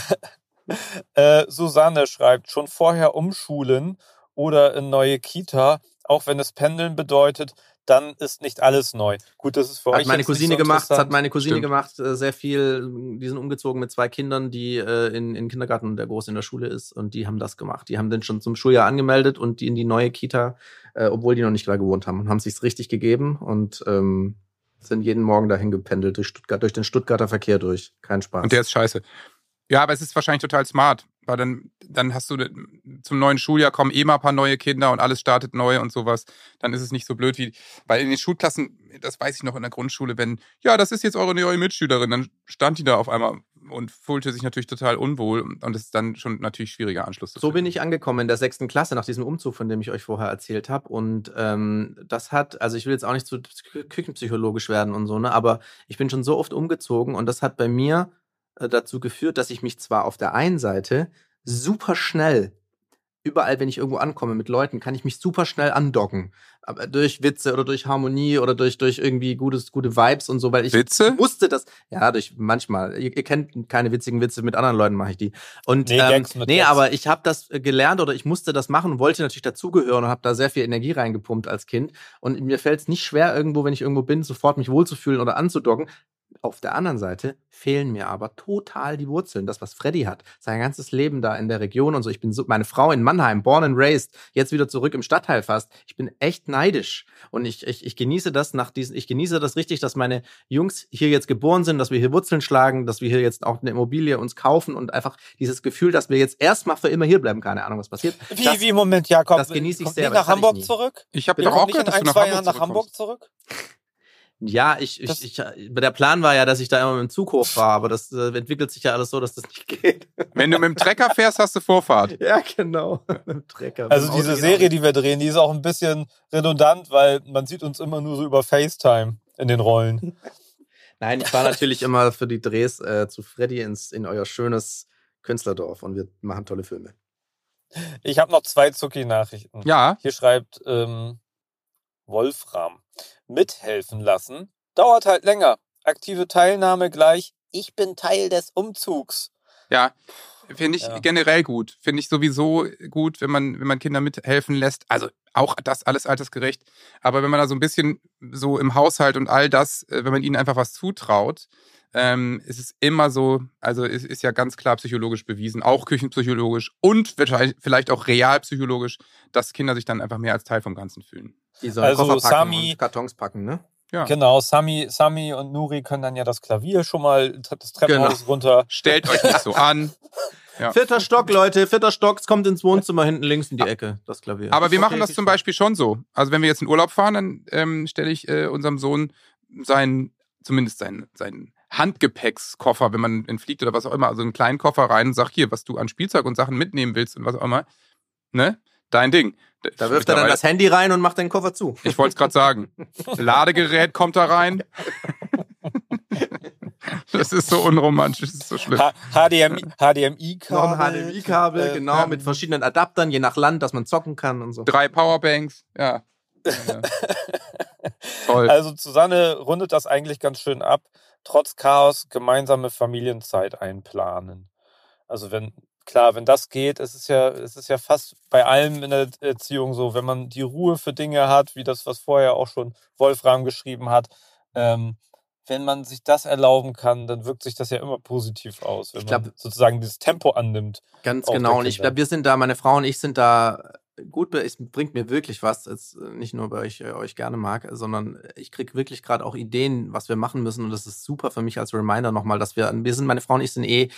äh, Susanne schreibt, schon vorher umschulen oder in neue Kita, auch wenn es Pendeln bedeutet, dann ist nicht alles neu. Gut, das ist für hat euch meine Cousine so gemacht, hat meine Cousine Stimmt. gemacht, äh, sehr viel. Die sind umgezogen mit zwei Kindern, die äh, in, in Kindergarten der groß in der Schule ist und die haben das gemacht. Die haben den schon zum Schuljahr angemeldet und die in die neue Kita, äh, obwohl die noch nicht da gewohnt haben, und haben sich's richtig gegeben und ähm, sind jeden Morgen dahin gependelt durch Stuttgart, durch den Stuttgarter Verkehr durch. Kein Spaß. Und der ist scheiße. Ja, aber es ist wahrscheinlich total smart, weil dann, dann hast du zum neuen Schuljahr kommen eh mal ein paar neue Kinder und alles startet neu und sowas. Dann ist es nicht so blöd wie, weil in den Schulklassen, das weiß ich noch in der Grundschule, wenn, ja, das ist jetzt eure neue Mitschülerin, dann stand die da auf einmal und fühlte sich natürlich total unwohl und es ist dann schon natürlich schwieriger Anschluss zu So bin ich angekommen in der sechsten Klasse nach diesem Umzug, von dem ich euch vorher erzählt habe und ähm, das hat, also ich will jetzt auch nicht zu küchenpsychologisch werden und so, ne, aber ich bin schon so oft umgezogen und das hat bei mir dazu geführt, dass ich mich zwar auf der einen Seite super schnell überall, wenn ich irgendwo ankomme mit Leuten, kann ich mich super schnell andocken. Aber durch Witze oder durch Harmonie oder durch, durch irgendwie gutes, gute Vibes und so, weil ich Witze? musste das, ja, durch manchmal. Ihr, ihr kennt keine witzigen Witze, mit anderen Leuten mache ich die. Und nee, ähm, nee aber ich habe das gelernt oder ich musste das machen und wollte natürlich dazugehören und habe da sehr viel Energie reingepumpt als Kind. Und mir fällt es nicht schwer, irgendwo, wenn ich irgendwo bin, sofort mich wohlzufühlen oder anzudocken. Auf der anderen Seite fehlen mir aber total die Wurzeln. Das, was Freddy hat, sein ganzes Leben da in der Region und so. Ich bin so, meine Frau in Mannheim, born and raised, jetzt wieder zurück im Stadtteil fast. Ich bin echt neidisch. Und ich, ich, ich genieße das nach diesen, ich genieße das richtig, dass meine Jungs hier jetzt geboren sind, dass wir hier Wurzeln schlagen, dass wir hier jetzt auch eine Immobilie uns kaufen und einfach dieses Gefühl, dass wir jetzt erstmal für immer hier bleiben. Keine Ahnung, was passiert. Wie, das, wie, Moment, Jakob. Das genieße ich sehr. nach Hamburg zurück? Ich habe doch auch gehört, dass du nach Hamburg zurück? Ja, ich, ich, ich, der Plan war ja, dass ich da immer mit dem Zug hochfahre, aber das äh, entwickelt sich ja alles so, dass das nicht geht. Wenn du mit dem Trecker fährst, hast du Vorfahrt. Ja, genau. mit dem Trecker. Also diese Serie, die wir drehen, die ist auch ein bisschen redundant, weil man sieht uns immer nur so über FaceTime in den Rollen. Nein, ich fahre natürlich immer für die Drehs äh, zu Freddy ins, in euer schönes Künstlerdorf und wir machen tolle Filme. Ich habe noch zwei Zucki-Nachrichten. Ja. Hier schreibt ähm, Wolfram mithelfen lassen, dauert halt länger. Aktive Teilnahme gleich, ich bin Teil des Umzugs. Ja, finde ich ja. generell gut. Finde ich sowieso gut, wenn man, wenn man Kinder mithelfen lässt. Also auch das alles altersgerecht. Aber wenn man da so ein bisschen so im Haushalt und all das, äh, wenn man ihnen einfach was zutraut, ähm, es ist immer so, also es ist ja ganz klar psychologisch bewiesen, auch küchenpsychologisch und vielleicht auch realpsychologisch, dass Kinder sich dann einfach mehr als Teil vom Ganzen fühlen. Die sollen also Koffer packen Sami, und Kartons packen, ne? Ja. Genau, Sami, Sami und Nuri können dann ja das Klavier schon mal das Treppenhaus genau. runter. Stellt euch nicht so an. Ja. Vierter Stock, Leute, vierter Stock, es kommt ins Wohnzimmer hinten links in die Ecke, das Klavier. Aber wir machen das zum Beispiel schon so. Also wenn wir jetzt in Urlaub fahren, dann ähm, stelle ich äh, unserem Sohn seinen, zumindest seinen, seinen Handgepäckskoffer, wenn man entfliegt oder was auch immer, also einen kleinen Koffer rein und sag hier, was du an Spielzeug und Sachen mitnehmen willst und was auch immer. Ne? Dein Ding. Da wirft er dann das Handy rein und macht den Koffer zu. Ich wollte es gerade sagen. Ladegerät kommt da rein. Das ist so unromantisch, das ist so schlimm. HDMI-Kabel. HDMI-Kabel, äh, genau, ja. mit verschiedenen Adaptern, je nach Land, dass man zocken kann und so. Drei Powerbanks, ja. ja. Toll. Also Susanne rundet das eigentlich ganz schön ab. Trotz Chaos gemeinsame Familienzeit einplanen. Also wenn, klar, wenn das geht, es ist ja, es ist ja fast bei allem in der Erziehung so, wenn man die Ruhe für Dinge hat, wie das, was vorher auch schon Wolfram geschrieben hat, ähm, wenn man sich das erlauben kann, dann wirkt sich das ja immer positiv aus, wenn glaub, man sozusagen dieses Tempo annimmt. Ganz genau. Und ich glaube, wir sind da, meine Frau und ich sind da gut, es bringt mir wirklich was, jetzt äh, nicht nur, weil ich äh, euch gerne mag, sondern ich kriege wirklich gerade auch Ideen, was wir machen müssen. Und das ist super für mich als Reminder nochmal, dass wir, wir sind, meine Frau und ich sind eh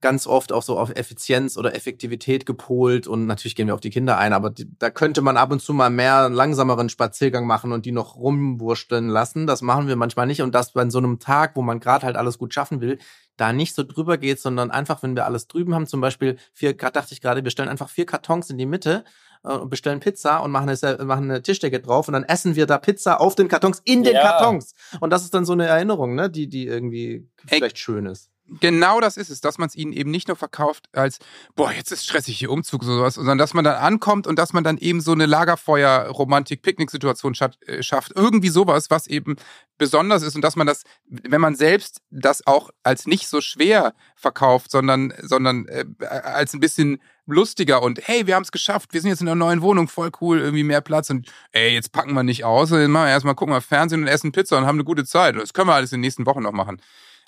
ganz oft auch so auf Effizienz oder Effektivität gepolt und natürlich gehen wir auf die Kinder ein, aber die, da könnte man ab und zu mal mehr einen langsameren Spaziergang machen und die noch rumwursteln lassen. Das machen wir manchmal nicht und das bei so einem Tag, wo man gerade halt alles gut schaffen will, da nicht so drüber geht, sondern einfach, wenn wir alles drüben haben, zum Beispiel vier, dachte ich gerade, wir stellen einfach vier Kartons in die Mitte äh, und bestellen Pizza und machen eine, machen eine Tischdecke drauf und dann essen wir da Pizza auf den Kartons in den ja. Kartons. Und das ist dann so eine Erinnerung, ne, die, die irgendwie vielleicht schön ist. Genau das ist es, dass man es ihnen eben nicht nur verkauft als, boah, jetzt ist stressig hier Umzug oder sowas, sondern dass man dann ankommt und dass man dann eben so eine Lagerfeuer-Romantik-Picknick-Situation äh, schafft. Irgendwie sowas, was eben besonders ist und dass man das, wenn man selbst das auch als nicht so schwer verkauft, sondern, sondern äh, als ein bisschen lustiger und hey, wir haben es geschafft, wir sind jetzt in einer neuen Wohnung, voll cool, irgendwie mehr Platz und ey, jetzt packen wir nicht aus, dann machen wir erstmal gucken wir Fernsehen und essen Pizza und haben eine gute Zeit. Das können wir alles in den nächsten Wochen noch machen.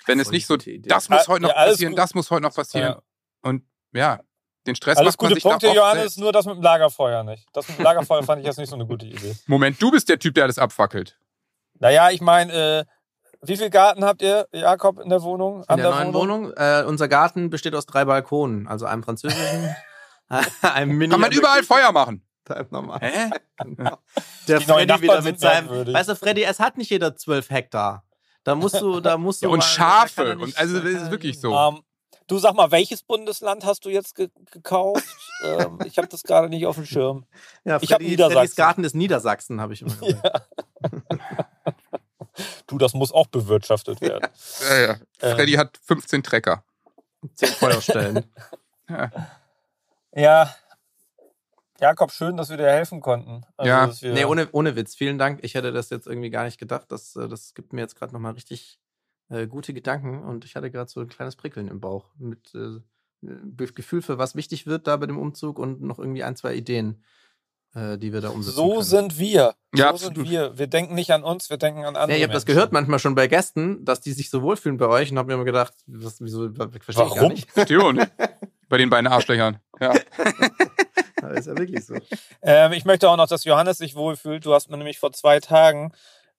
Wenn es nicht so, das muss heute noch ja, passieren, gut. das muss heute noch passieren. Ja. Und ja, den Stress alles macht man gute sich Punkte, Johannes, selbst. nur das mit dem Lagerfeuer nicht. Das mit dem Lagerfeuer fand ich jetzt nicht so eine gute Idee. Moment, du bist der Typ, der alles abfackelt. Naja, ich meine, äh, wie viel Garten habt ihr, Jakob, in der Wohnung? in der, der neuen Wohnung? Wohnung äh, unser Garten besteht aus drei Balkonen, also einem französischen. Kann man überall Feuer machen? Normal. Hä? Genau. Der Die Freddy wieder mit seinem. Weißt du, Freddy, es hat nicht jeder zwölf Hektar. Da musst du, da musst du. Ja, und mal, Schafe. Und also das ist wirklich so. Um, ähm, du sag mal, welches Bundesland hast du jetzt ge gekauft? ähm, ich habe das gerade nicht auf dem Schirm. Ja, Freddy, ich habe Niedersachsen. Freddys Garten ist Niedersachsen, habe ich immer gesagt. Ja. du, das muss auch bewirtschaftet werden. Ja, ja. Freddy ähm. hat 15 Trecker. 10 Feuerstellen. ja. Ja, Jakob, schön, dass wir dir helfen konnten. Also, ja, nee, ohne, ohne Witz. Vielen Dank. Ich hätte das jetzt irgendwie gar nicht gedacht. Das, äh, das gibt mir jetzt gerade nochmal richtig äh, gute Gedanken und ich hatte gerade so ein kleines Prickeln im Bauch mit äh, Gefühl für was wichtig wird da bei dem Umzug und noch irgendwie ein, zwei Ideen, äh, die wir da umsetzen. So können. sind wir. Ja, so absolut. sind wir. Wir denken nicht an uns, wir denken an andere. Ja, ich habe das gehört manchmal schon bei Gästen, dass die sich so wohlfühlen bei euch und habe mir immer gedacht, was, wieso, verstehe Warum? ich gar nicht. Verstehe nicht. bei den beiden Arschlöchern. Ja. Das ist ja wirklich so. Ähm, ich möchte auch noch, dass Johannes sich wohlfühlt. Du hast mir nämlich vor zwei Tagen,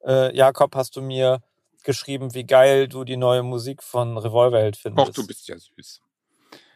äh, Jakob, hast du mir geschrieben, wie geil du die neue Musik von Revolverheld findest. Ach, du bist ja süß.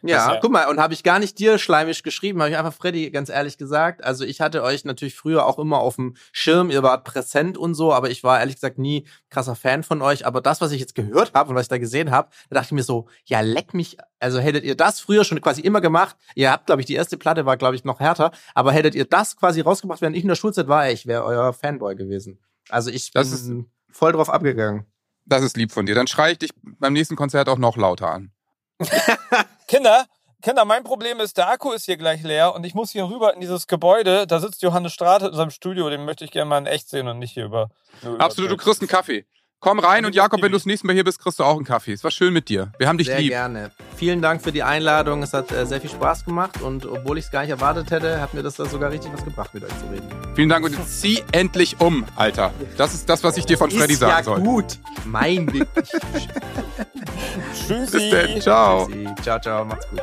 Ja, ja, guck mal, und habe ich gar nicht dir schleimisch geschrieben, habe ich einfach Freddy ganz ehrlich gesagt. Also ich hatte euch natürlich früher auch immer auf dem Schirm, ihr wart präsent und so, aber ich war ehrlich gesagt nie krasser Fan von euch. Aber das, was ich jetzt gehört habe und was ich da gesehen habe, da dachte ich mir so, ja, leck mich. Also hättet ihr das früher schon quasi immer gemacht, ihr habt, glaube ich, die erste Platte war, glaube ich, noch härter, aber hättet ihr das quasi rausgebracht, während ich in der Schulzeit war, ich wäre euer Fanboy gewesen. Also ich das bin ist, voll drauf abgegangen. Das ist lieb von dir. Dann schreie ich dich beim nächsten Konzert auch noch lauter an. Kinder, Kinder, mein Problem ist, der Akku ist hier gleich leer und ich muss hier rüber in dieses Gebäude. Da sitzt Johannes Strate in seinem Studio, den möchte ich gerne mal in echt sehen und nicht hier über. Absolut, du kriegst einen Kaffee. Komm rein und Jakob, wenn du das nächste Mal hier bist, kriegst du auch einen Kaffee. Es war schön mit dir. Wir haben dich sehr lieb. Sehr gerne. Vielen Dank für die Einladung. Es hat äh, sehr viel Spaß gemacht und obwohl ich es gar nicht erwartet hätte, hat mir das da sogar richtig was gebracht, mit euch zu reden. Vielen Dank und jetzt zieh endlich um, Alter. Das ist das, was ich dir von Freddy sagen ja soll. gut. Mein Weg. Tschüssi. Bis dann. Ciao. Tschüssi. Ciao, ciao. Macht's gut.